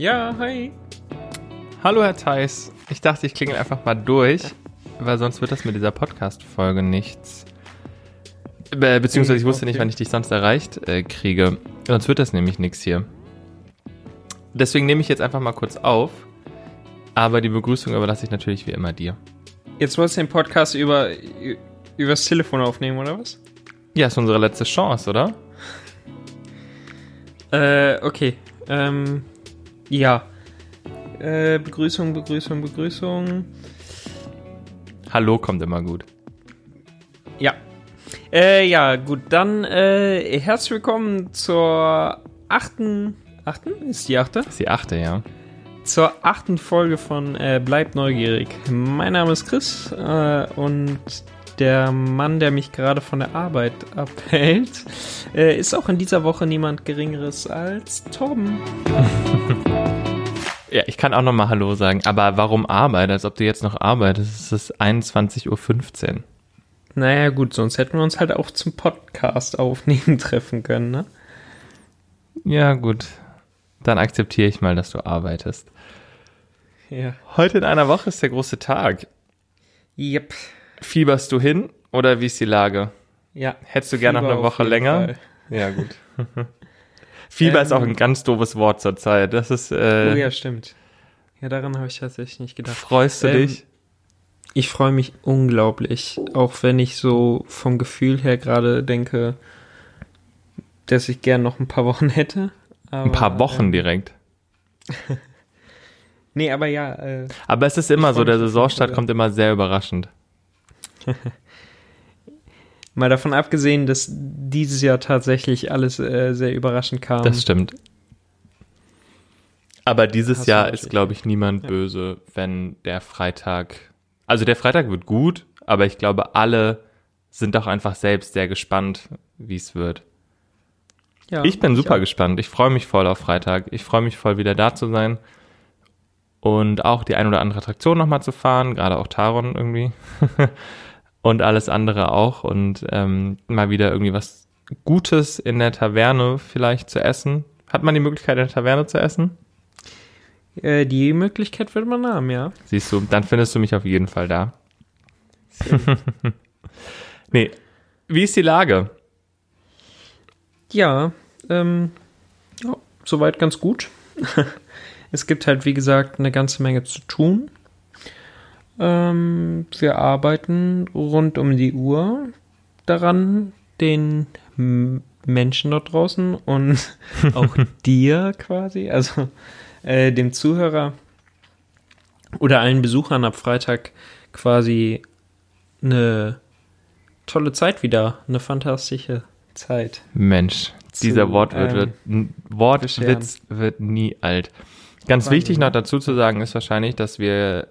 Ja, hi. Hallo Herr Theis. Ich dachte, ich klingel einfach mal durch, weil sonst wird das mit dieser Podcast-Folge nichts. Be beziehungsweise ich wusste nicht, wann ich dich sonst erreicht äh, kriege. Sonst wird das nämlich nichts hier. Deswegen nehme ich jetzt einfach mal kurz auf. Aber die Begrüßung überlasse ich natürlich wie immer dir. Jetzt wolltest du den Podcast über übers Telefon aufnehmen, oder was? Ja, ist unsere letzte Chance, oder? Äh, okay. Ähm, ja. Äh, Begrüßung, Begrüßung, Begrüßung. Hallo kommt immer gut. Ja. Äh, ja, gut, dann äh, herzlich willkommen zur achten. Achten? Ist die achte? Ist die achte, ja. Zur achten Folge von äh, Bleibt neugierig. Mein Name ist Chris äh, und der Mann, der mich gerade von der Arbeit abhält, äh, ist auch in dieser Woche niemand Geringeres als Torben. ja, ich kann auch nochmal Hallo sagen, aber warum Arbeit? Als ob du jetzt noch arbeitest. Es ist 21.15 Uhr. Naja, gut, sonst hätten wir uns halt auch zum Podcast aufnehmen treffen können, ne? Ja, gut. Dann akzeptiere ich mal, dass du arbeitest. Ja. Heute in einer Woche ist der große Tag. Yep. Fieberst du hin oder wie ist die Lage? Ja. Hättest du gerne noch eine Woche länger? Fall. Ja, gut. Fieber ähm, ist auch ein ganz doofes Wort zur Zeit. Das ist. Äh, oh ja, stimmt. Ja, daran habe ich tatsächlich nicht gedacht. Freust du ähm, dich? Ich freue mich unglaublich, auch wenn ich so vom Gefühl her gerade denke, dass ich gern noch ein paar Wochen hätte. Aber, ein paar Wochen ähm, direkt. nee, aber ja. Äh, aber es ist immer so, der Saisonstart kommt immer sehr überraschend. Mal davon abgesehen, dass dieses Jahr tatsächlich alles äh, sehr überraschend kam. Das stimmt. Aber dieses Jahr ist, glaube ich, niemand ja. böse, wenn der Freitag. Also der Freitag wird gut, aber ich glaube, alle sind doch einfach selbst sehr gespannt, wie es wird. Ja, ich bin super ich gespannt. Ich freue mich voll auf Freitag. Ich freue mich voll, wieder da zu sein. Und auch die ein oder andere Attraktion nochmal zu fahren, gerade auch Taron irgendwie. und alles andere auch. Und ähm, mal wieder irgendwie was Gutes in der Taverne vielleicht zu essen. Hat man die Möglichkeit, in der Taverne zu essen? Äh, die Möglichkeit wird man haben, ja. Siehst du, dann findest du mich auf jeden Fall da. nee, wie ist die Lage? Ja, ähm, ja, soweit ganz gut. es gibt halt, wie gesagt, eine ganze Menge zu tun. Ähm, wir arbeiten rund um die Uhr daran, den Menschen dort draußen und auch dir quasi, also äh, dem Zuhörer oder allen Besuchern ab Freitag quasi eine tolle Zeit wieder, eine fantastische Zeit. Mensch, dieser Wortwitz, ähm, Wortwitz wird nie alt. Ganz Wahnsinn. wichtig noch dazu zu sagen ist wahrscheinlich, dass wir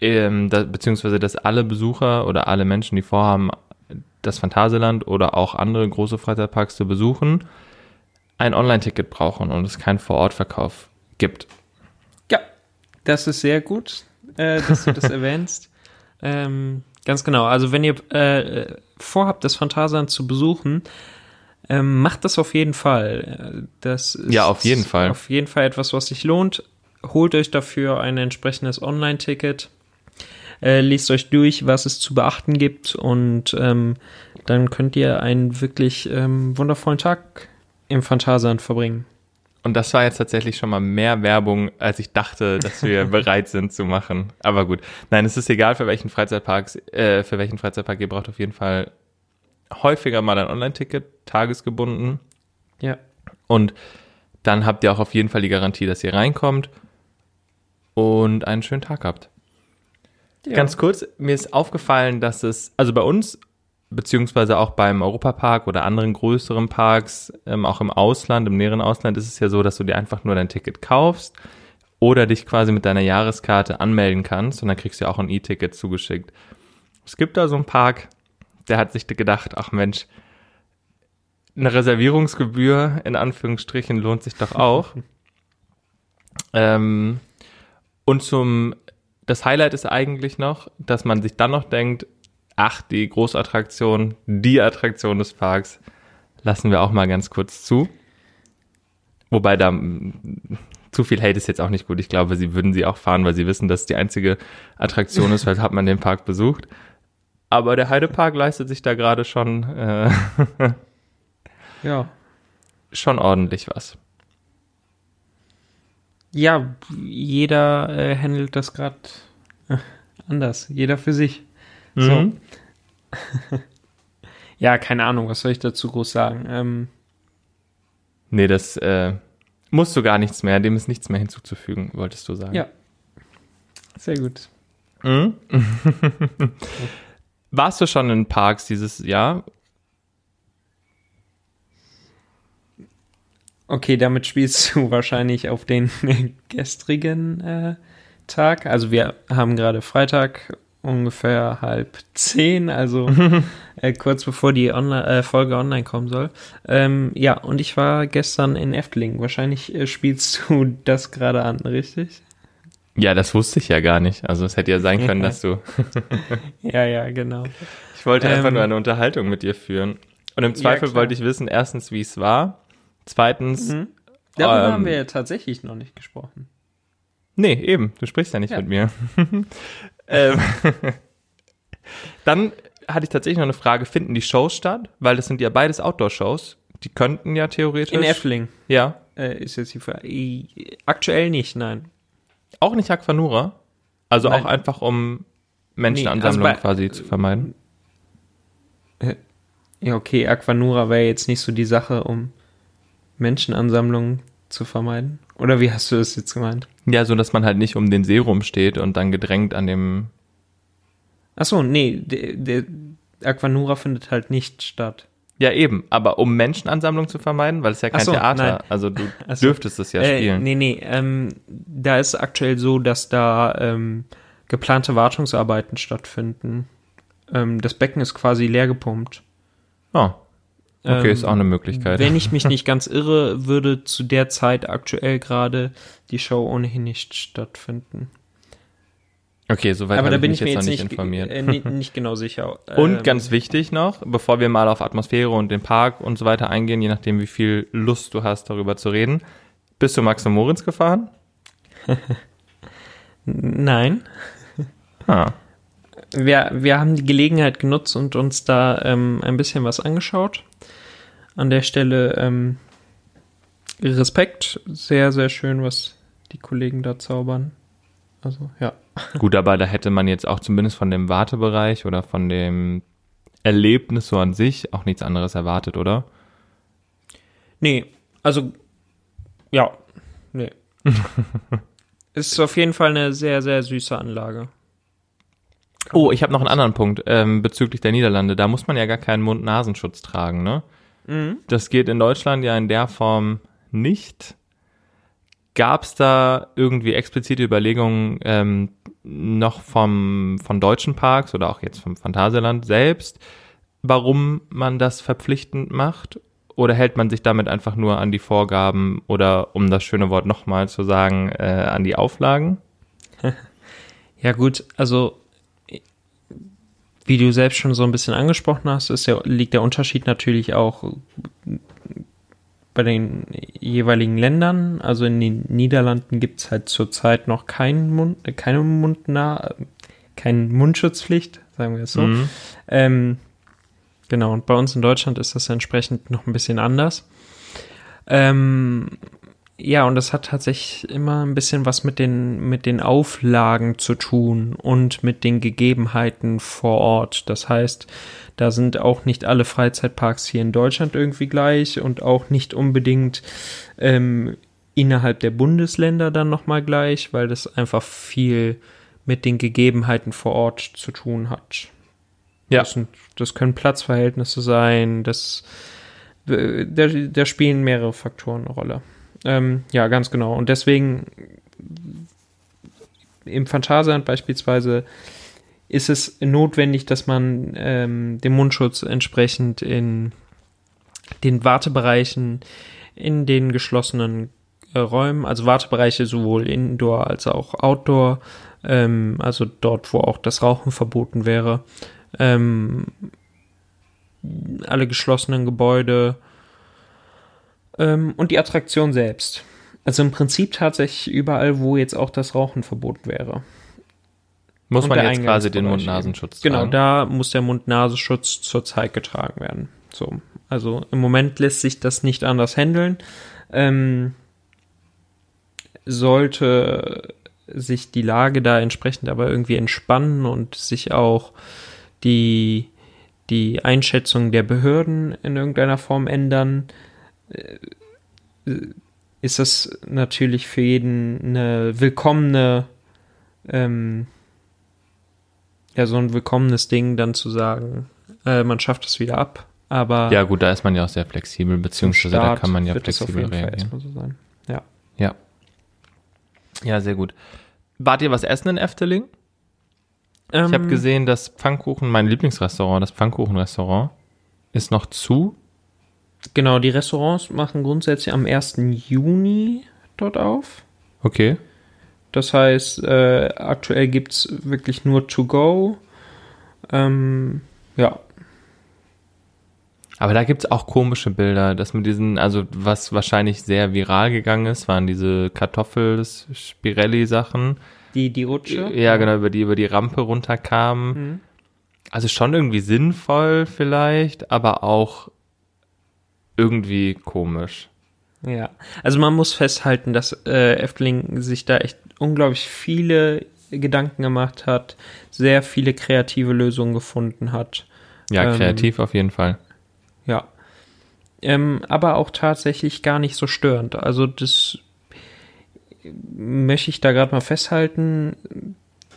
ähm, da, beziehungsweise dass alle Besucher oder alle Menschen, die vorhaben, das Phantasialand oder auch andere große Freizeitparks zu besuchen, ein Online-Ticket brauchen und es keinen Vorortverkauf gibt. Ja, das ist sehr gut, äh, dass du das erwähnst. Ähm, ganz genau. Also wenn ihr äh, vorhabt, das Phantasialand zu besuchen, ähm, macht das auf jeden Fall. Das ist ja, auf jeden Fall. Auf jeden Fall etwas, was sich lohnt. Holt euch dafür ein entsprechendes Online-Ticket äh, lest euch durch, was es zu beachten gibt und ähm, dann könnt ihr einen wirklich ähm, wundervollen Tag im Phantasialand verbringen. Und das war jetzt tatsächlich schon mal mehr Werbung, als ich dachte, dass wir bereit sind zu machen. Aber gut. Nein, es ist egal, für welchen Freizeitparks, äh, für welchen Freizeitpark ihr braucht auf jeden Fall häufiger mal ein Online-Ticket, tagesgebunden. Ja. Und dann habt ihr auch auf jeden Fall die Garantie, dass ihr reinkommt und einen schönen Tag habt. Ja. Ganz kurz, mir ist aufgefallen, dass es, also bei uns, beziehungsweise auch beim Europapark oder anderen größeren Parks, ähm, auch im Ausland, im näheren Ausland, ist es ja so, dass du dir einfach nur dein Ticket kaufst oder dich quasi mit deiner Jahreskarte anmelden kannst und dann kriegst du auch ein E-Ticket zugeschickt. Es gibt da so einen Park, der hat sich gedacht, ach Mensch, eine Reservierungsgebühr in Anführungsstrichen lohnt sich doch auch. ähm, und zum das Highlight ist eigentlich noch, dass man sich dann noch denkt, ach, die Großattraktion, die Attraktion des Parks, lassen wir auch mal ganz kurz zu. Wobei da, zu viel Hate ist jetzt auch nicht gut. Ich glaube, sie würden sie auch fahren, weil sie wissen, dass es die einzige Attraktion ist, weil hat man den Park besucht. Aber der Heidepark leistet sich da gerade schon, äh, Ja. schon ordentlich was. Ja, jeder äh, handelt das gerade äh, anders. Jeder für sich. So. Mhm. Ja, keine Ahnung, was soll ich dazu groß sagen? Ähm, Nee, das äh, musst du gar nichts mehr, dem ist nichts mehr hinzuzufügen, wolltest du sagen. ja. Sehr gut. Mhm. Warst du schon in Parks dieses Jahr? Okay, damit spielst du wahrscheinlich auf den gestrigen äh, Tag. Also wir haben gerade Freitag ungefähr halb zehn, also äh, kurz bevor die Onli äh, Folge online kommen soll. Ähm, ja, und ich war gestern in Efteling. Wahrscheinlich äh, spielst du das gerade an, richtig? Ja, das wusste ich ja gar nicht. Also es hätte ja sein können, dass du. Ja, ja, genau. Ich wollte einfach Ähm, nur eine Unterhaltung mit dir führen. Und im Zweifel klar. wollte ich wissen, erstens, wie es war. Zweitens, Mhm. Darüber Ähm, haben wir ja tatsächlich noch nicht gesprochen. nee, eben, du sprichst ja nicht Ja. mit mir. ähm, dann hatte ich tatsächlich noch eine Frage, finden die Shows statt? Weil das sind ja beides Outdoor-Shows. Die könnten ja theoretisch. In Efteling Ja. äh, ist jetzt die Frage. Aktuell nicht, nein. Auch nicht Aquanura. Also Nein. auch einfach, um Menschenansammlungen Nee, also bei- quasi zu vermeiden. Ja, okay, Aquanura wäre jetzt nicht so die Sache, um Menschenansammlungen zu vermeiden. Oder wie hast du das jetzt gemeint? Ja, so dass man halt nicht um den See rumsteht und dann gedrängt an dem. Achso, nee, der, der Aquanura findet halt nicht statt. Ja, eben, aber um Menschenansammlungen zu vermeiden, weil es ja kein so, Theater, nein. also du so. dürftest es ja äh, spielen. Nee, nee, ähm, da ist aktuell so, dass da ähm, geplante Wartungsarbeiten stattfinden. Ähm, das Becken ist quasi leer gepumpt. Oh, okay, Ähm, ist auch eine Möglichkeit. Wenn ich mich nicht ganz irre, würde zu der Zeit aktuell gerade die Show ohnehin nicht stattfinden. okay, soweit Aber da ich bin mich ich mir jetzt noch jetzt nicht nicht, informiert. äh, ni- nicht genau sicher. Und Ähm, ganz wichtig noch, bevor wir mal auf Atmosphäre und den Park und so weiter eingehen, je nachdem, wie viel Lust du hast, darüber zu reden. Bist du Max und Moritz gefahren? Nein. Ah, Wir, wir haben die Gelegenheit genutzt und uns da ähm, ein bisschen was angeschaut. An der Stelle ähm, Respekt. Sehr, sehr schön, was die Kollegen da zaubern. Also, ja. gut, aber da hätte man jetzt auch zumindest von dem Wartebereich oder von dem Erlebnis so an sich auch nichts anderes erwartet, oder? Nee, also, ja, nee. Ist auf jeden Fall eine sehr, sehr süße Anlage. Oh, ich habe noch einen anderen Punkt ähm, bezüglich der Niederlande. Da muss man ja gar keinen Mund-Nasenschutz tragen, ne? Mhm. Das geht in Deutschland ja in der Form nicht. Gab es da irgendwie explizite Überlegungen ähm, noch vom, von deutschen Parks oder auch jetzt vom Phantasialand selbst, warum man das verpflichtend macht? Oder hält man sich damit einfach nur an die Vorgaben oder, um das schöne Wort nochmal zu sagen, äh, an die Auflagen? Ja, gut, also wie du selbst schon so ein bisschen angesprochen hast, ist ja, liegt der Unterschied natürlich auch bei den jeweiligen Ländern. Also in den Niederlanden gibt es halt zurzeit noch keinen Mund, keine Mundnah, keine Mundschutzpflicht, sagen wir es so. Mhm. Ähm, genau, und bei uns in Deutschland ist das entsprechend noch ein bisschen anders. Ähm, ja, und das hat tatsächlich immer ein bisschen was mit den, mit den Auflagen zu tun und mit den Gegebenheiten vor Ort. Das heißt, da sind auch nicht alle Freizeitparks hier in Deutschland irgendwie gleich und auch nicht unbedingt ähm, innerhalb der Bundesländer dann nochmal gleich, weil das einfach viel mit den Gegebenheiten vor Ort zu tun hat. Ja. Das, sind, das können Platzverhältnisse sein, das, äh, da, da spielen mehrere Faktoren eine Rolle. Ähm, ja, ganz genau. Und deswegen im Phantasialand beispielsweise ist es notwendig, dass man ähm, den Mundschutz entsprechend in den Wartebereichen, in den geschlossenen äh, Räumen, also Wartebereiche sowohl Indoor als auch Outdoor, ähm, also dort, wo auch das Rauchen verboten wäre, ähm, alle geschlossenen Gebäude ähm, und die Attraktion selbst. Also im Prinzip tatsächlich überall, wo jetzt auch das Rauchen verboten wäre. Muss Und man jetzt quasi den Mund-Nasenschutz Genau, tragen? da muss der Mund-Nasenschutz zurzeit getragen werden. So, also im Moment lässt sich das nicht anders handeln. Ähm, sollte sich die Lage da entsprechend aber irgendwie entspannen und sich auch die, die Einschätzung der Behörden in irgendeiner Form ändern, ist das natürlich für jeden eine willkommene, ähm, ja, so ein willkommenes Ding, dann zu sagen, äh, man schafft es wieder ab. Aber Ja, gut, da ist man ja auch sehr flexibel, beziehungsweise da kann man ja flexibel reagieren. so. Ja. Ja. Ja, sehr gut. Wart ihr was essen in Efteling? Ich habe Ähm, gesehen, das Pfannkuchen, mein Lieblingsrestaurant, das Pfannkuchenrestaurant, ist noch zu. Genau, die Restaurants machen grundsätzlich am 1. Juni dort auf. Okay. Das heißt, äh, aktuell gibt es wirklich nur To Go. Ähm, ja, Aber da gibt's auch komische Bilder, dass mit diesen, also was wahrscheinlich sehr viral gegangen ist, waren diese Kartoffel-Spirelli-Sachen. die, die Rutsche. Ja, genau, über die, über die Rampe runterkamen. Mhm. Also schon irgendwie sinnvoll vielleicht, aber auch irgendwie komisch. Ja, also man muss festhalten, dass äh, Efteling sich da echt unglaublich viele Gedanken gemacht hat, sehr viele kreative Lösungen gefunden hat. Ja, Ähm, kreativ auf jeden Fall. Ja. Ähm, aber auch tatsächlich gar nicht so störend. Also das möchte ich da gerade mal festhalten.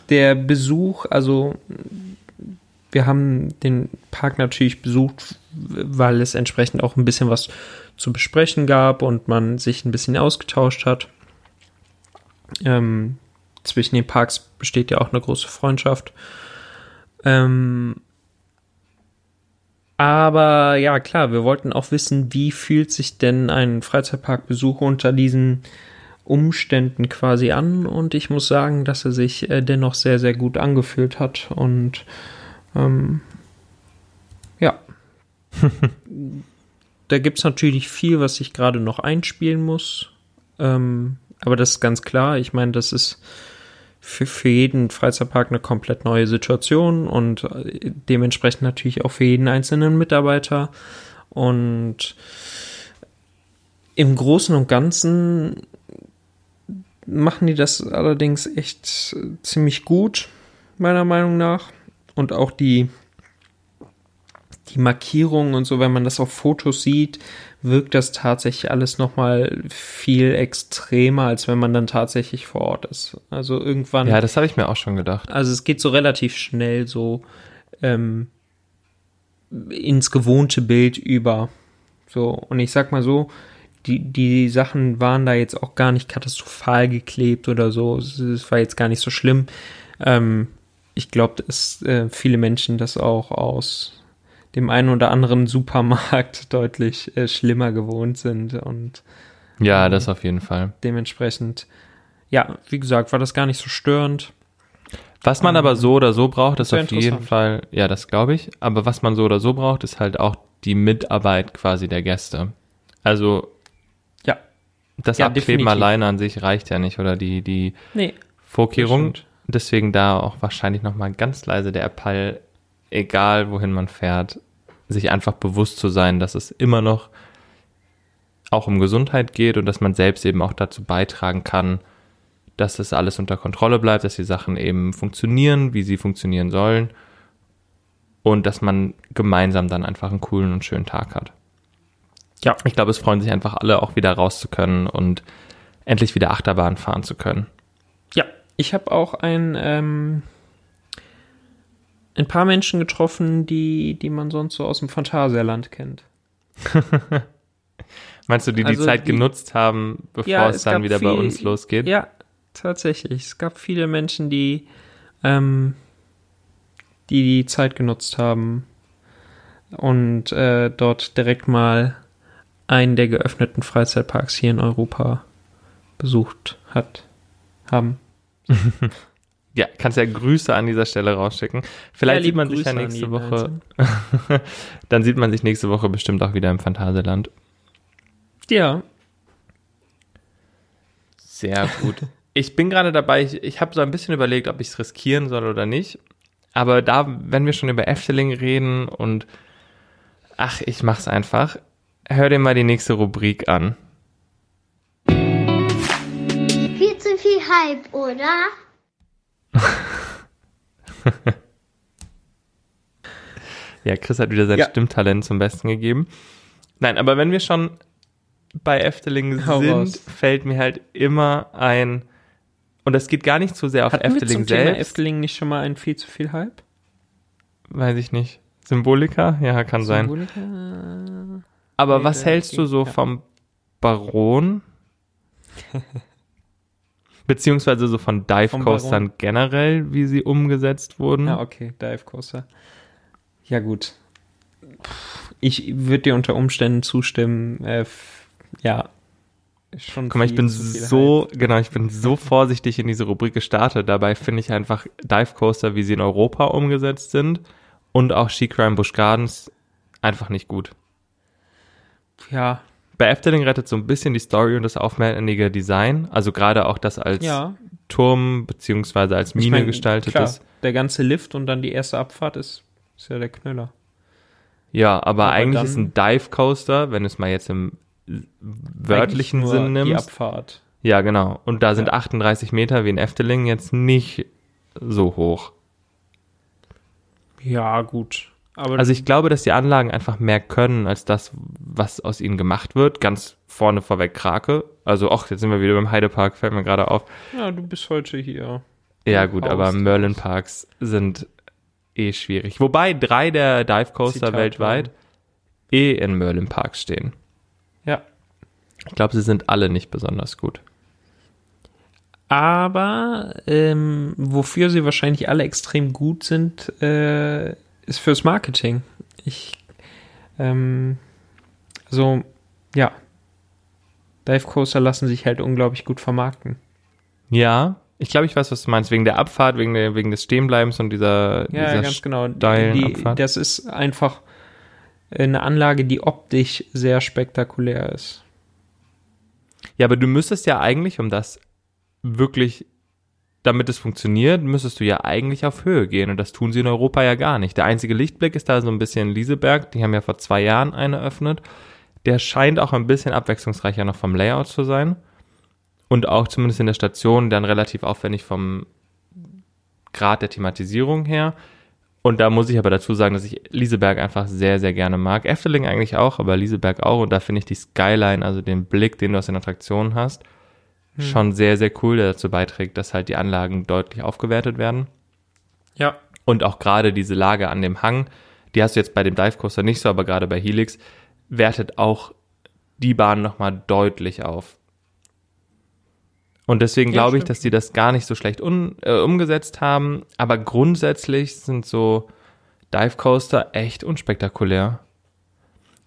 Der Besuch, also wir haben den Park natürlich besucht, weil es entsprechend auch ein bisschen was zu besprechen gab und man sich ein bisschen ausgetauscht hat. Ähm, zwischen den Parks besteht ja auch eine große Freundschaft. Ähm, aber ja, klar, wir wollten auch wissen, wie fühlt sich denn ein Freizeitparkbesuch unter diesen Umständen quasi an. Und ich muss sagen, dass er sich äh, dennoch sehr, sehr gut angefühlt hat. Und ähm. da gibt es natürlich viel, was ich gerade noch einspielen muss. Ähm, aber das ist ganz klar. Ich meine, das ist für, für jeden Freizeitpark eine komplett neue Situation und äh, dementsprechend natürlich auch für jeden einzelnen Mitarbeiter. Und im Großen und Ganzen machen die das allerdings echt äh, ziemlich gut, meiner Meinung nach. Und auch die, die Markierungen und so, wenn man das auf Fotos sieht, wirkt das tatsächlich alles nochmal viel extremer, als wenn man dann tatsächlich vor Ort ist. Also irgendwann. Ja, das habe ich mir auch schon gedacht. Also es geht so relativ schnell so ähm, ins gewohnte Bild über. So, und ich sag mal so, die, die Sachen waren da jetzt auch gar nicht katastrophal geklebt oder so. Es, war jetzt gar nicht so schlimm. Ähm, ich glaube, dass äh, viele Menschen das auch aus dem einen oder anderen Supermarkt deutlich äh, schlimmer gewohnt sind und Ja, das auf jeden Fall. dementsprechend, ja, wie gesagt, war das gar nicht so störend. Was man aber so oder so braucht, ist auf jeden. Fall, ja, das glaube ich, aber was man so oder so braucht, ist halt auch die Mitarbeit quasi der Gäste. Also Ja. das Ja, Abkleben definitiv. alleine an sich reicht ja nicht oder die, die Nee, Vorkehrung. Das stimmt. Deswegen da auch wahrscheinlich nochmal ganz leise der Appell, egal wohin man fährt, sich einfach bewusst zu sein, dass es immer noch auch um Gesundheit geht und dass man selbst eben auch dazu beitragen kann, dass das alles unter Kontrolle bleibt, dass die Sachen eben funktionieren, wie sie funktionieren sollen und dass man gemeinsam dann einfach einen coolen und schönen Tag hat. Ja. Ich glaube, es freuen sich einfach alle auch wieder raus zu können und endlich wieder Achterbahn fahren zu können. Ja, ich habe auch ein, ähm, ein paar Menschen getroffen, die, die man sonst so aus dem Phantasialand kennt. Meinst du, die die Also Zeit die- genutzt haben, bevor Ja, es es dann wieder bei viel- uns losgeht? Ja, tatsächlich. Es gab viele Menschen, die ähm, die, die Zeit genutzt haben und äh, dort direkt mal einen der geöffneten Freizeitparks hier in Europa besucht hat, haben. Ja, kannst ja Grüße an dieser Stelle rausschicken. Vielleicht Ja, sieht man sich Grüße ja an nächste Woche, Einzelnen. dann sieht man sich nächste Woche bestimmt auch wieder im Phantasialand. Ja, Sehr gut. Ich bin gerade dabei, ich, ich habe so ein bisschen überlegt, ob ich es riskieren soll oder nicht. Aber da, wenn wir schon über Efteling reden und ach, ich mach's einfach. Hör dir mal die nächste Rubrik an. Viel zu viel Hype, oder? Ja, Chris hat wieder sein Ja. Stimmtalent zum Besten gegeben. Nein, aber wenn wir schon bei Efteling Hau sind, raus. fällt mir halt immer ein, und das geht gar nicht so sehr auf Hatten wir Efteling zum Thema selbst, Efteling nicht schon mal ein viel zu viel Hype? weiß ich nicht. Symbolika? Ja, kann sein. Symbolika? Aber Nee, was hältst du so ja. vom Baron? Beziehungsweise so von Dive Coastern generell, wie sie umgesetzt wurden. Ja, okay, Dive Coaster. Ja, gut. Ich würde dir unter Umständen zustimmen. Äh, ja. Schon Guck mal, ich bin so, genau, ich bin so vorsichtig in diese Rubrik gestartet. Dabei finde ich einfach Dive Coaster, wie sie in Europa umgesetzt sind und auch Shikra in Busch Gardens einfach nicht gut. Hype. Ja, Bei Efteling rettet so ein bisschen die Story und das aufwendige Design. Also gerade auch das als ja. Turm beziehungsweise als Mine Ich mein, gestaltet klar, ist. Der ganze Lift und dann die erste Abfahrt ist, ist ja der Knüller. Ja, aber, Aber eigentlich ist ein Dive Coaster, wenn es mal jetzt im wörtlichen Sinn Die nimmst. Abfahrt. Ja, genau. Und da sind Ja. 38 Meter wie in Efteling jetzt nicht so hoch. Ja, gut. Aber Also ich glaube, dass die Anlagen einfach mehr können als das, was aus ihnen gemacht wird. Ganz vorne vorweg Krake. Also, ach, jetzt sind wir wieder beim Heidepark, fällt mir gerade auf. ja, du bist heute hier. Ja, gut, aber haust Merlin. Parks sind eh schwierig. Wobei drei der Dive Coaster Zitat weltweit eh in Merlin Parks stehen. Ja. Ich glaube, sie sind alle nicht besonders gut. Aber ähm, wofür sie wahrscheinlich alle extrem gut sind, äh, ist fürs Marketing. Ich, ähm, also, ja. Dive Coaster lassen sich halt unglaublich gut vermarkten. Ja, ich glaube, ich weiß, was du meinst. Wegen der Abfahrt, wegen, der, wegen des Stehenbleibens und dieser, Ja, dieser ganz genau. Die, Abfahrt. das ist einfach eine Anlage, die optisch sehr spektakulär ist. Ja, aber du müsstest ja eigentlich, um das wirklich, damit es funktioniert, müsstest du ja eigentlich auf Höhe gehen. Und das tun sie in Europa ja gar nicht. Der einzige Lichtblick ist da so ein bisschen Lieseberg. Die haben ja vor zwei Jahren eine eröffnet. Der scheint auch ein bisschen abwechslungsreicher noch vom Layout zu sein. Und auch zumindest in der Station dann relativ aufwendig vom Grad der Thematisierung her. Und da muss ich aber dazu sagen, dass ich Lieseberg einfach sehr, sehr gerne mag. Efteling eigentlich auch, aber Lieseberg auch. Und da finde ich die Skyline, also den Blick, den du aus den Attraktionen hast, schon sehr, sehr cool, der dazu beiträgt, dass halt die Anlagen deutlich aufgewertet werden. Ja. Und auch gerade diese Lage an dem Hang, die hast du jetzt bei dem Dive Coaster nicht so, aber gerade bei Helix, wertet auch die Bahn nochmal deutlich auf. Und deswegen Ja, glaube ich, dass die das gar nicht so schlecht un, äh, umgesetzt haben. Aber grundsätzlich sind so Dive Coaster echt unspektakulär.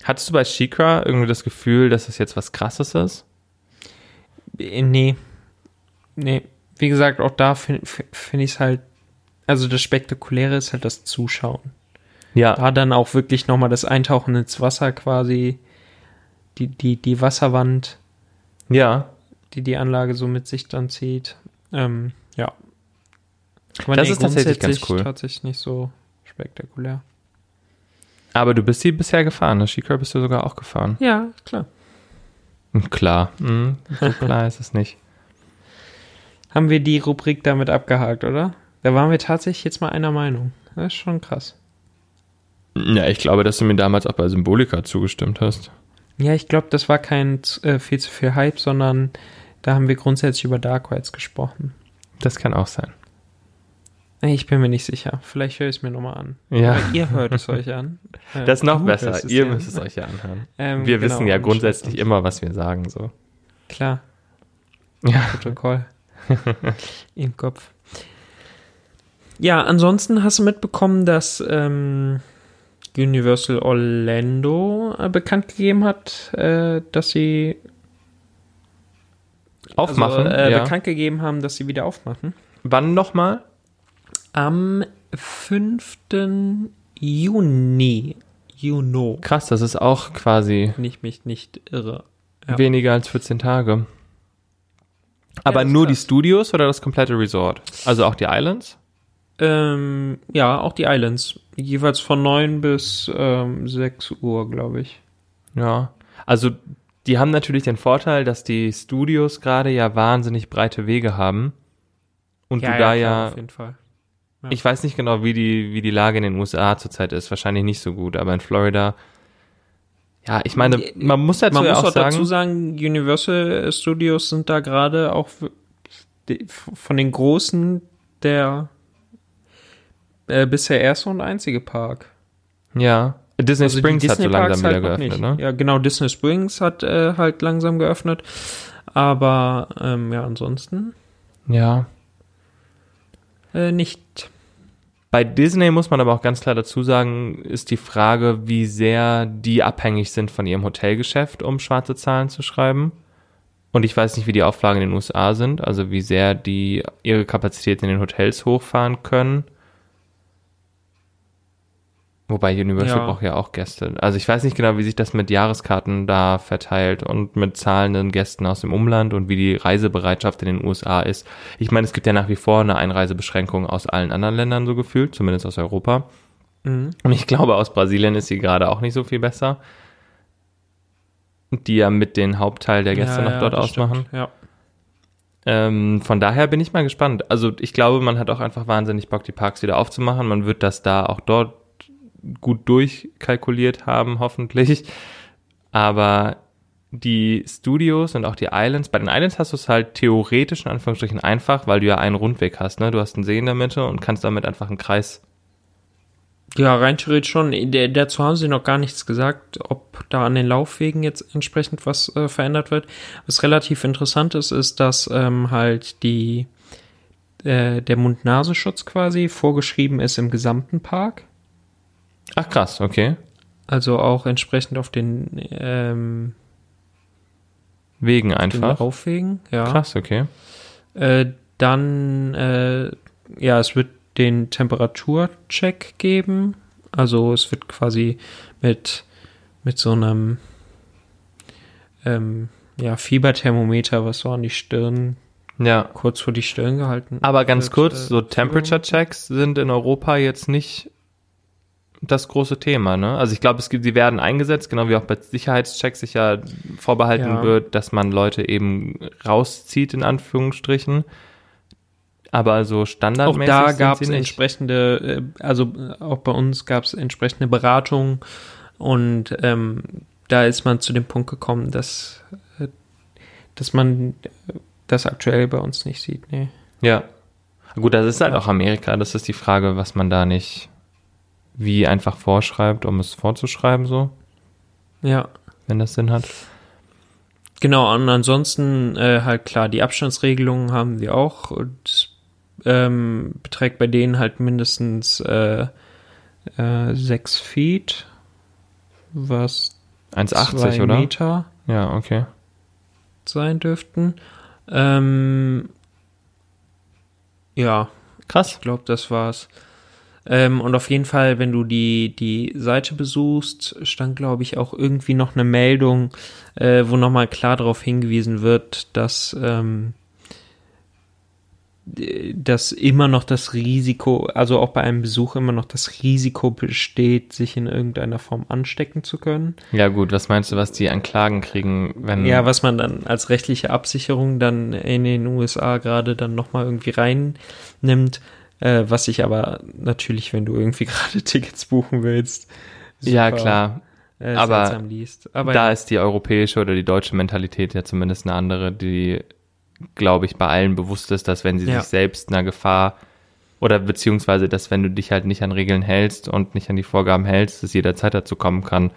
Hattest du bei Shikra irgendwie das Gefühl, dass das jetzt was krasses ist? Äh, Nee. Nee. Wie gesagt, auch da finde find ich es halt, also das Spektakuläre ist halt das Zuschauen. Ja, Da dann auch wirklich nochmal das Eintauchen ins Wasser quasi, die, die, die Wasserwand, ja. die die Anlage so mit sich dann zieht. Ähm, ja. Aber Das ist tatsächlich ganz cool. Tatsächlich nicht so spektakulär. Aber du bist sie bisher gefahren, ne? Shikra bist du sogar auch gefahren. Ja, klar. Klar. Mhm. So klar ist es nicht. Haben wir die Rubrik damit abgehakt, oder? Da waren wir tatsächlich jetzt mal einer Meinung. Das ist schon krass. Ja, ich glaube, dass du mir damals auch bei Symbolika zugestimmt hast. Ja, ich glaube, das war kein äh, viel zu viel Hype, sondern da haben wir grundsätzlich über Dark Rides gesprochen. Das kann auch sein. Ich bin mir nicht sicher. Vielleicht höre ich es mir nochmal an. Ja. Aber ihr hört es euch an. Das ist noch du besser. Ihr müsst es euch ja anhören. Ähm, Wir genau, wissen ja und grundsätzlich immer, was wir sagen, so. Klar, Ja. Protokoll. Im Kopf. Ja, ansonsten hast du mitbekommen, dass ähm, Universal Orlando äh, bekannt gegeben hat, äh, dass sie Aufmachen. also, äh, ja. bekannt gegeben haben, dass sie wieder aufmachen. Wann nochmal? Am 5. Juni. Juno. Krass, das ist auch quasi Wenn ich mich nicht irre. Ja. weniger als 14 Tage. Aber ist nur die krass. Studios oder das komplette Resort? Also auch die Islands? Ähm, ja, auch die Islands. Jeweils von 9 bis ähm, 6 Uhr, glaube ich. Ja. Also die haben natürlich den Vorteil, dass die Studios gerade ja wahnsinnig breite Wege haben. Und du da klar, ja, Auf jeden Fall. Ich weiß nicht genau, wie die, wie die Lage in den USA zurzeit ist. Wahrscheinlich nicht so gut, aber in Florida. Ja, ich meine, man muss dazu Man ja muss auch auch sagen, dazu sagen, Universal Studios sind da gerade auch von den großen der äh, bisher erste und einzige Park. ja, Disney Also Springs hat so langsam wieder halt noch geöffnet, nicht. ne? Ja, genau, Disney Springs hat äh, halt langsam geöffnet. Aber ähm, ja, ansonsten Ja. äh, nicht. Bei Disney muss man aber auch ganz klar dazu sagen, ist die Frage, wie sehr die abhängig sind von ihrem Hotelgeschäft, um schwarze Zahlen zu schreiben. Und ich weiß nicht, wie die Auflagen in den USA sind, also wie sehr die ihre Kapazität in den Hotels hochfahren können. Wobei Universal Ja. braucht ja auch Gäste. Also ich weiß nicht genau, wie sich das mit Jahreskarten da verteilt und mit zahlenden Gästen aus dem Umland und wie die Reisebereitschaft in den USA ist. Ich meine, es gibt ja nach wie vor eine Einreisebeschränkung aus allen anderen Ländern so gefühlt, zumindest aus Europa. Mhm. Und ich glaube, aus Brasilien ist sie gerade auch nicht so viel besser. Die ja mit den Hauptteil der Gäste Ja, noch ja, dort ausmachen. stimmt, Ja. Ähm, von daher bin ich mal gespannt. Also ich glaube, man hat auch einfach wahnsinnig Bock, die Parks wieder aufzumachen. Man wird das da auch dort gut durchkalkuliert haben, hoffentlich. Aber die Studios und auch die Islands, bei den Islands hast du es halt theoretisch in Anführungsstrichen einfach, weil du ja einen Rundweg hast. Ne? Du hast einen See in der Mitte und kannst damit einfach einen Kreis. Ja, rein theoretisch schon. Dazu haben sie noch gar nichts gesagt, ob da an den Laufwegen jetzt entsprechend was äh, verändert wird. Was relativ interessant ist, ist, dass ähm, halt die äh, der Mund-Nasenschutz quasi vorgeschrieben ist im gesamten Park. Ach krass, okay. Also auch entsprechend auf den, ähm, Wegen den einfach. Laufwegen. Ja. Krass, okay. Äh, dann, äh, ja, es wird den Temperaturcheck geben. Also es wird quasi mit, mit so einem ähm, ja, Fieberthermometer, was so an die Stirn, Ja. kurz vor die Stirn gehalten. Aber ganz wird, kurz, äh, so Temperature Checks sind in Europa jetzt nicht das große Thema, ne? Also ich glaube, es gibt, die werden eingesetzt, genau wie auch bei Sicherheitschecks sich ja vorbehalten Ja. wird, dass man Leute eben rauszieht, in Anführungsstrichen. Aber so Auch standardmäßig da sind gab sie es entsprechende, äh, also äh, auch bei uns gab es entsprechende Beratung und ähm, da ist man zu dem Punkt gekommen, dass, äh, dass man das aktuell bei uns nicht sieht. Nee. Ja. Gut, das ist halt auch Amerika. Das ist die Frage, was man da nicht wie einfach vorschreibt, um es vorzuschreiben, so, Ja, wenn das Sinn hat. genau. Und ansonsten äh, halt klar, die Abstandsregelungen haben wir auch und ähm, beträgt bei denen halt mindestens äh, äh, sechs Feet, was 1,80, zwei oder? Meter Ja, okay. sein dürften. Ähm, ja, Krass. ich glaube, das war's. Ähm, und auf jeden Fall, wenn du die, die Seite besuchst, stand, glaube ich, auch irgendwie noch eine Meldung, äh, wo nochmal klar darauf hingewiesen wird, dass, ähm, dass immer noch das Risiko, also auch bei einem Besuch immer noch das Risiko besteht, sich in irgendeiner Form anstecken zu können. Ja, gut, was meinst du, was die an Klagen kriegen, wenn. Ja, was man dann als rechtliche Absicherung dann in den USA gerade dann nochmal irgendwie reinnimmt, äh, was sich aber natürlich, wenn du irgendwie gerade Tickets buchen willst, ja super, klar. äh, aber. Aber da ja, ist die europäische oder die deutsche Mentalität ja zumindest eine andere, die, glaube ich, bei allen bewusst ist, dass wenn sie Ja. sich selbst einer Gefahr oder beziehungsweise, dass wenn du dich halt nicht an Regeln hältst und nicht an die Vorgaben hältst, es jederzeit dazu kommen kann,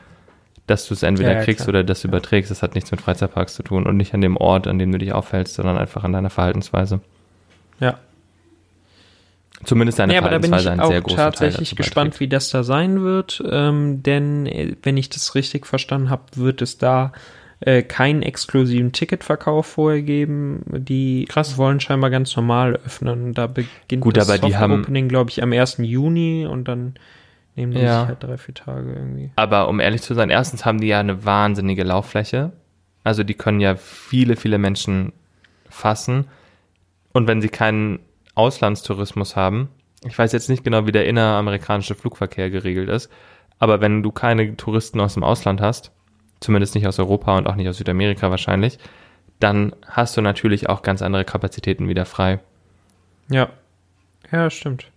dass du es entweder Ja, ja, kriegst klar. oder das überträgst. Das hat nichts mit Freizeitparks zu tun und nicht an dem Ort, an dem du dich aufhältst, sondern einfach an deiner Verhaltensweise. ja. Zumindest deine Nee, aber da bin ich auch tatsächlich gespannt, wie das da sein wird, ähm, denn äh, wenn ich das richtig verstanden habe, wird es da äh, keinen exklusiven Ticketverkauf vorher geben. Die wollen scheinbar ganz normal öffnen. Da beginnt Gut, das aber die haben- Opening, glaube ich, am 1. Juni und dann nehmen die Ja. sich halt drei, vier Tage irgendwie. Aber um ehrlich zu sein, erstens haben die ja eine wahnsinnige Lauffläche. Also die können ja viele, viele Menschen fassen. Und wenn sie keinen Auslandstourismus haben, ich weiß jetzt nicht genau, wie der inneramerikanische Flugverkehr geregelt ist, aber wenn du keine Touristen aus dem Ausland hast, zumindest nicht aus Europa und auch nicht aus Südamerika wahrscheinlich, dann hast du natürlich auch ganz andere Kapazitäten wieder frei. Ja. Ja, stimmt.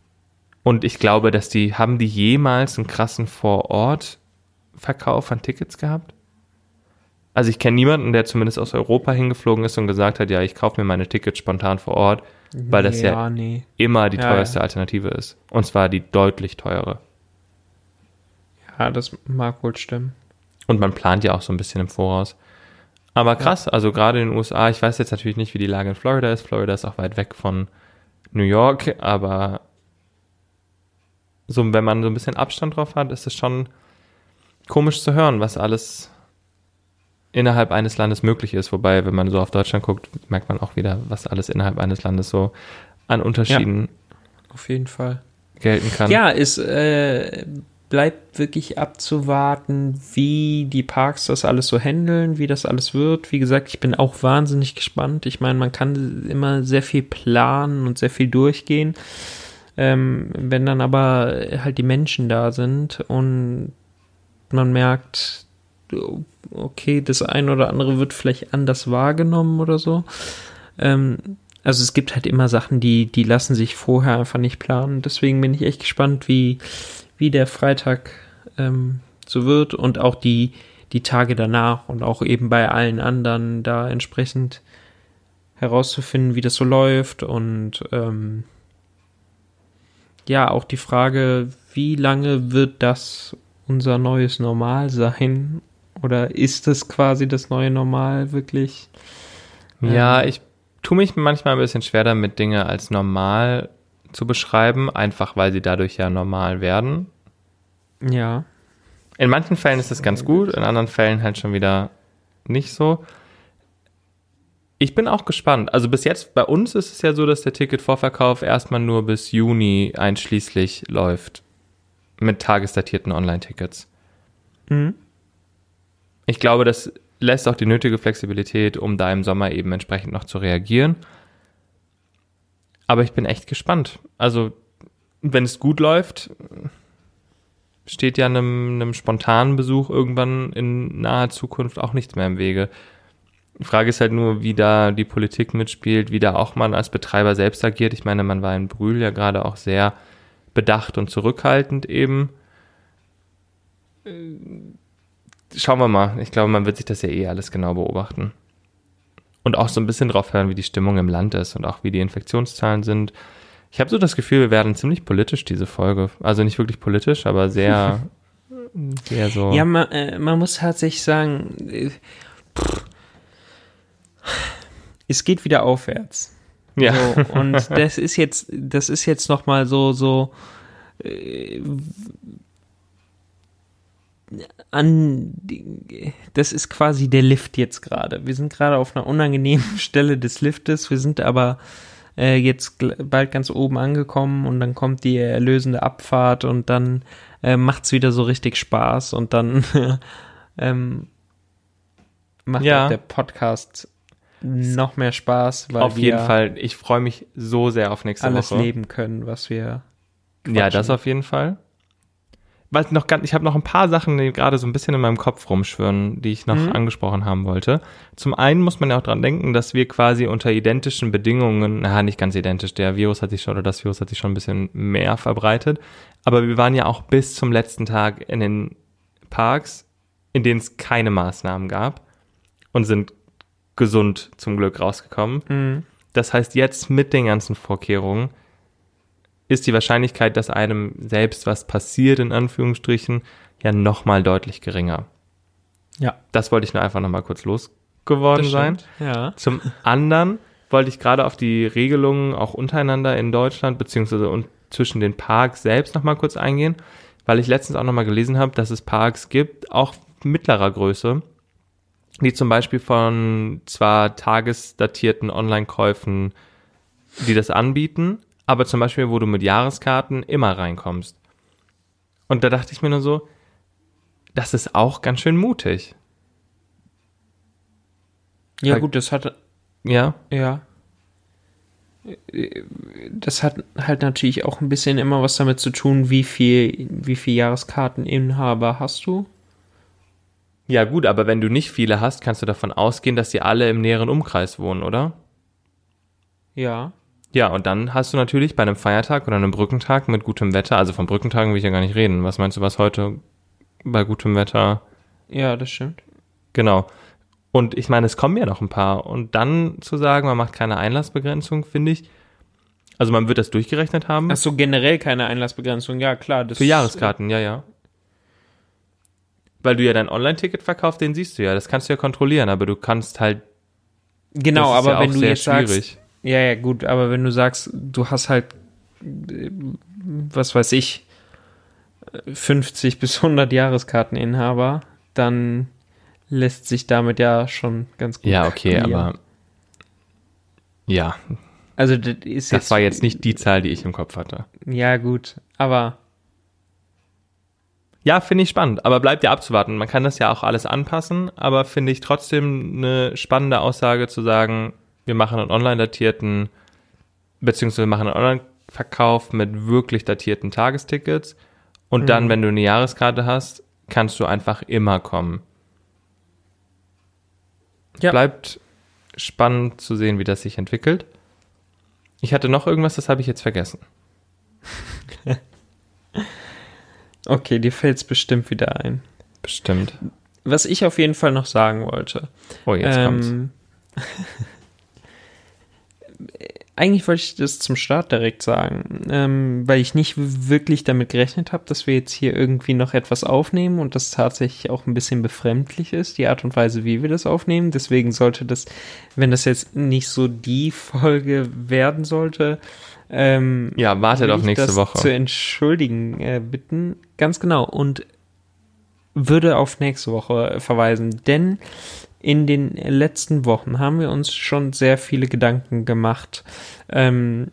Und ich glaube, dass die, haben die jemals einen krassen Vor-Ort-Verkauf an Tickets gehabt? Also ich kenne niemanden, der zumindest aus Europa hingeflogen ist und gesagt hat, ja, ich kaufe mir meine Tickets spontan vor Ort, weil das ja, nee. immer die Ja, teuerste ja. Alternative ist. Und zwar die deutlich teure. Ja, das mag wohl stimmen. Und man plant ja auch so ein bisschen im Voraus. Aber krass, also gerade in den USA, ich weiß jetzt natürlich nicht, wie die Lage in Florida ist. Florida ist auch weit weg von New York, aber so, wenn man so ein bisschen Abstand drauf hat, ist es schon komisch zu hören, was alles innerhalb eines Landes möglich ist. Wobei, wenn man so auf Deutschland guckt, merkt man auch wieder, was alles innerhalb eines Landes so an Unterschieden Auf jeden Fall. gelten kann. Ja, es äh, bleibt wirklich abzuwarten, wie die Parks das alles so handeln, wie das alles wird. Wie gesagt, ich bin auch wahnsinnig gespannt. Ich meine, man kann immer sehr viel planen und sehr viel durchgehen. Ähm, wenn dann aber halt die Menschen da sind und man merkt, okay, das eine oder andere wird vielleicht anders wahrgenommen oder so. Ähm, also es gibt halt immer Sachen, die, die lassen sich vorher einfach nicht planen. Deswegen bin ich echt gespannt, wie, wie der Freitag ähm, so wird und auch die, die Tage danach und auch eben bei allen anderen da entsprechend herauszufinden, wie das so läuft und ähm, ja, auch die Frage, wie lange wird das unser neues Normal sein? Oder ist das quasi das neue Normal wirklich? Ja, ich tue mich manchmal ein bisschen schwer damit, Dinge als normal zu beschreiben, einfach weil sie dadurch ja normal werden. Ja. In manchen Fällen ist das ganz gut, in anderen Fällen halt schon wieder nicht so. Ich bin auch gespannt. Also bis jetzt, bei uns ist es ja so, dass der Ticketvorverkauf erstmal nur bis Juni einschließlich läuft. Mit tagesdatierten Online-Tickets. Mhm. Ich glaube, das lässt auch die nötige Flexibilität, um da im Sommer eben entsprechend noch zu reagieren. Aber ich bin echt gespannt. Also, wenn es gut läuft, steht ja einem, einem spontanen Besuch irgendwann in naher Zukunft auch nichts mehr im Wege. Die Frage ist halt nur, wie da die Politik mitspielt, wie da auch man als Betreiber selbst agiert. Ich meine, man war in Brühl ja gerade auch sehr bedacht und zurückhaltend eben. Schauen wir mal. Ich glaube, man wird sich das ja eh alles genau beobachten. Und auch so ein bisschen drauf hören, wie die Stimmung im Land ist und auch wie die Infektionszahlen sind. Ich habe so das Gefühl, wir werden ziemlich politisch, diese Folge. Also nicht wirklich politisch, aber sehr, sehr so. Ja, man, äh, man muss tatsächlich sagen, äh, pff, es geht wieder aufwärts. ja. So, und das ist jetzt, das ist jetzt noch mal so, so äh, an, das ist quasi der Lift jetzt gerade. Wir sind gerade auf einer unangenehmen Stelle des Liftes. Wir sind aber äh, jetzt bald ganz oben angekommen und dann kommt die erlösende Abfahrt und dann äh, macht's wieder so richtig Spaß und dann ähm, macht Ja. der Podcast noch mehr Spaß, weil auf wir jeden Fall. Ich freue mich so sehr auf nächste alles Woche. leben können, was wir Ja, das auf jeden Fall. Was noch ganz, ich habe noch ein paar Sachen, die gerade so ein bisschen in meinem Kopf rumschwirren, die ich noch Mhm. angesprochen haben wollte. Zum einen muss man ja auch dran denken, dass wir quasi unter identischen Bedingungen, na, nicht ganz identisch, der Virus hat sich schon, oder das Virus hat sich schon ein bisschen mehr verbreitet, aber wir waren ja auch bis zum letzten Tag in den Parks, in denen es keine Maßnahmen gab und sind gesund zum Glück rausgekommen. Mhm. Das heißt, jetzt mit den ganzen Vorkehrungen ist die Wahrscheinlichkeit, dass einem selbst was passiert, in Anführungsstrichen, ja nochmal deutlich geringer. Ja. Das wollte ich nur einfach nochmal kurz losgeworden sein. Ja. Zum anderen wollte ich gerade auf die Regelungen auch untereinander in Deutschland, beziehungsweise und zwischen den Parks selbst nochmal kurz eingehen, weil ich letztens auch nochmal gelesen habe, dass es Parks gibt, auch mittlerer Größe, die zum Beispiel von zwar tagesdatierten Online-Käufen, die das anbieten, aber zum Beispiel, wo du mit Jahreskarten immer reinkommst. Und da dachte ich mir nur so, das ist auch ganz schön mutig. Ja, Weil- gut, das hat, Ja, ja. das hat halt natürlich auch ein bisschen immer was damit zu tun, wie viel, wie viel Jahreskarteninhaber hast du. Ja, gut, aber wenn du nicht viele hast, kannst du davon ausgehen, dass sie alle im näheren Umkreis wohnen, oder? Ja. Ja, und dann hast du natürlich bei einem Feiertag oder einem Brückentag mit gutem Wetter, also von Brückentagen will ich ja gar nicht reden. Was meinst du, was heute bei gutem Wetter? Ja, das stimmt. Genau. Und ich meine, es kommen ja noch ein paar. Und dann zu sagen, man macht keine Einlassbegrenzung, finde ich. Also man wird das durchgerechnet haben. Ach so, generell keine Einlassbegrenzung, ja klar. Das Für Jahreskarten, ja, ja. Weil du ja dein Online-Ticket verkaufst, den siehst du ja. Das kannst du ja kontrollieren, aber du kannst halt. Genau, aber ja wenn auch du jetzt sagst, ja, ja, gut, aber wenn du sagst, du hast halt, äh, was weiß ich, 50 bis 100 Jahreskarteninhaber, dann lässt sich damit ja schon ganz gut. Ja, okay, kalkulieren. aber. Ja, Also, das ist das war jetzt nicht die Zahl, die ich im Kopf hatte. Ja, gut, aber Ja, finde ich spannend, aber bleibt ja abzuwarten. Man kann das ja auch alles anpassen, aber finde ich trotzdem eine spannende Aussage zu sagen, wir machen einen online datierten, beziehungsweise machen einen Online-Verkauf mit wirklich datierten Tagestickets und dann, Mhm. wenn du eine Jahreskarte hast, kannst du einfach immer kommen. Ja. Bleibt spannend zu sehen, wie das sich entwickelt. Ich hatte noch irgendwas, das habe ich jetzt vergessen. okay, dir fällt's bestimmt wieder ein. Bestimmt. Was ich auf jeden Fall noch sagen wollte. Oh, jetzt kommt's. eigentlich wollte ich das zum Start direkt sagen, ähm, weil ich nicht wirklich damit gerechnet habe, dass wir jetzt hier irgendwie noch etwas aufnehmen und das tatsächlich auch ein bisschen befremdlich ist, die Art und Weise, wie wir das aufnehmen. Deswegen sollte das, wenn das jetzt nicht so die Folge werden sollte, ähm, Ja, wartet auf nächste Woche. zu entschuldigen äh, bitten. Ganz genau. Und würde auf nächste Woche verweisen, denn in den letzten Wochen haben wir uns schon sehr viele Gedanken gemacht ähm,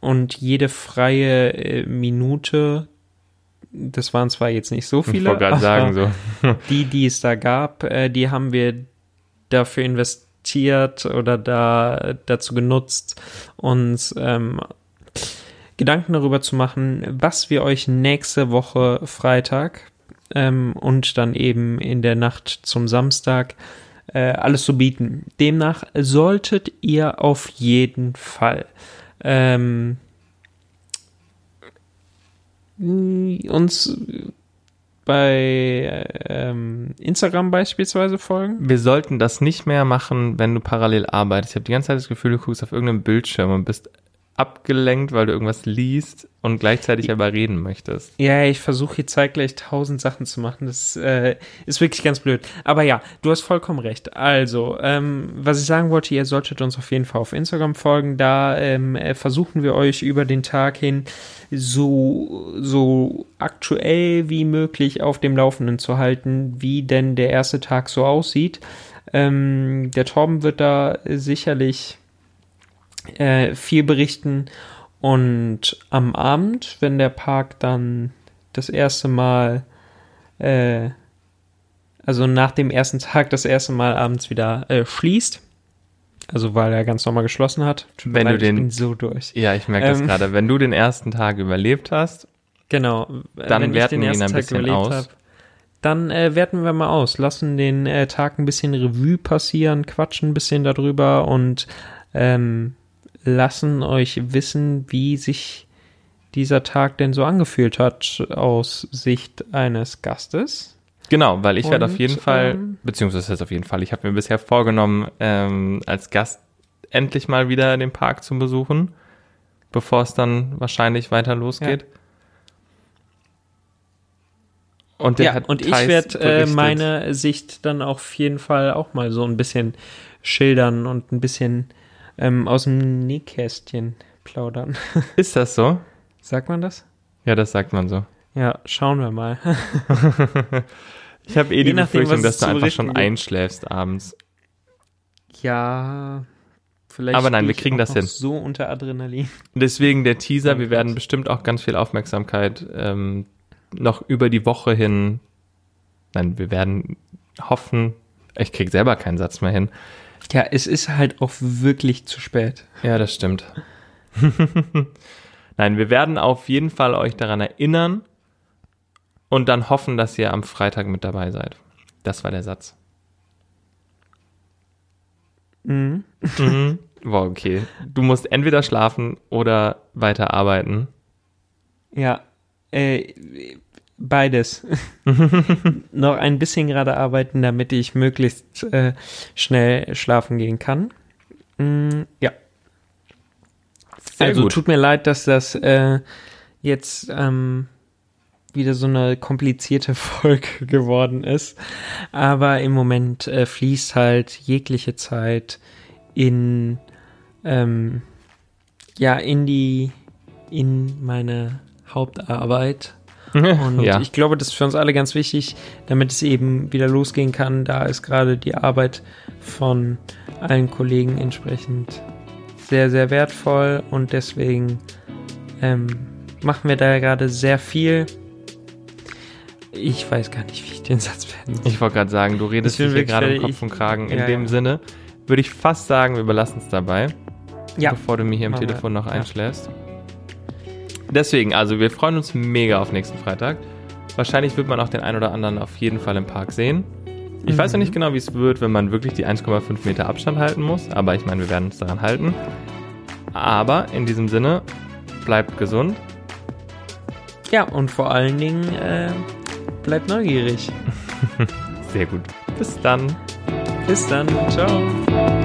und jede freie äh, Minute, das waren zwar jetzt nicht so Ich viele, wollte gerade sagen, so. die, die es da gab, äh, die haben wir dafür investiert oder da dazu genutzt, uns ähm, Gedanken darüber zu machen, was wir euch nächste Woche Freitag ähm, und dann eben in der Nacht zum Samstag äh, alles zu bieten. Demnach solltet ihr auf jeden Fall ähm, uns bei ähm, Instagram beispielsweise folgen. Wir sollten das nicht mehr machen, wenn du parallel arbeitest. Ich habe die ganze Zeit das Gefühl, du guckst auf irgendeinem Bildschirm und bist abgelenkt, weil du irgendwas liest und gleichzeitig aber reden möchtest. Ja, ich versuche hier zeitgleich tausend Sachen zu machen. Das äh, ist wirklich ganz blöd. Aber ja, du hast vollkommen recht. Also, ähm, was ich sagen wollte, ihr solltet uns auf jeden Fall auf Instagram folgen. Da ähm, äh, versuchen wir euch über den Tag hin so, so aktuell wie möglich auf dem Laufenden zu halten, wie denn der erste Tag so aussieht. Ähm, der Torben wird da sicherlich äh, viel berichten. Und am Abend, wenn der Park dann das erste Mal, äh, also nach dem ersten Tag das erste Mal abends wieder äh, schließt, also weil er ganz normal geschlossen hat. Tut Wenn du leid, den- so durch. Ja, ich merke das Ähm. gerade. Wenn du den ersten Tag überlebt hast, Genau. äh, Dann wenn werten wir ihn ein Tag bisschen aus. hab, Dann äh, werten wir mal aus, lassen den äh, Tag ein bisschen Revue passieren, quatschen ein bisschen darüber und ähm, lassen euch wissen, wie sich dieser Tag denn so angefühlt hat aus Sicht eines Gastes. genau, weil ich werde auf Und, jeden Fall, ähm, beziehungsweise das auf jeden Fall, ich habe mir bisher vorgenommen, ähm, als Gast endlich mal wieder den Park zu besuchen, bevor es dann wahrscheinlich weiter losgeht. Und der ja, und ich werde äh, meine Sicht dann auf jeden Fall auch mal so ein bisschen schildern und ein bisschen ähm, aus dem Nähkästchen plaudern. Ist das so? Sagt man das? Ja, das sagt man so. Ja, schauen wir mal. Ich habe eh Je die nachdem, Befürchtung, dass du einfach schon einschläfst abends. ja, vielleicht. Aber nein, wir kriegen das hin. So unter Adrenalin. Deswegen der Teaser, wir werden bestimmt auch ganz viel Aufmerksamkeit ähm, noch über die Woche hin. Nein, wir werden hoffen, ich krieg selber keinen Satz mehr hin. Ja, es ist halt auch wirklich zu spät. Ja, das stimmt. Nein, wir werden auf jeden Fall euch daran erinnern und dann hoffen, dass ihr am Freitag mit dabei seid. Das war der Satz. Mhm. Mhm. Wow, okay. Du musst entweder schlafen oder weiter arbeiten. Ja, äh, beides. Noch ein bisschen gerade arbeiten, damit ich möglichst äh, schnell schlafen gehen kann. Mm, ja. Sehr also gut. tut mir leid, dass das äh, jetzt ähm, wieder so eine komplizierte Folge geworden ist. Aber im Moment äh, fließt halt jegliche Zeit in ähm, ja in die in meine Hauptarbeit. Und ja. ich glaube, das ist für uns alle ganz wichtig, damit es eben wieder losgehen kann. Da ist gerade die Arbeit von allen Kollegen entsprechend sehr, sehr wertvoll und deswegen ähm, machen wir da gerade sehr viel. Ich weiß gar nicht, wie ich den Satz beende. Ich wollte gerade sagen, du redest hier gerade fertig. Kopf und Kragen. In Ja, dem ja. Sinne würde ich fast sagen, wir belassen es dabei, Ja, bevor du mir hier im. Telefon noch einschläfst. Deswegen, also wir freuen uns mega auf nächsten Freitag. Wahrscheinlich wird man auch den einen oder anderen auf jeden Fall im Park sehen. Ich weiß noch Mhm. nicht genau, wie es wird, wenn man wirklich die 1,5 Meter Abstand halten muss, aber ich meine, wir werden uns daran halten. Aber in diesem Sinne, bleibt gesund. ja, und vor allen Dingen äh, bleibt neugierig. Sehr gut. Bis dann. Bis dann. Ciao.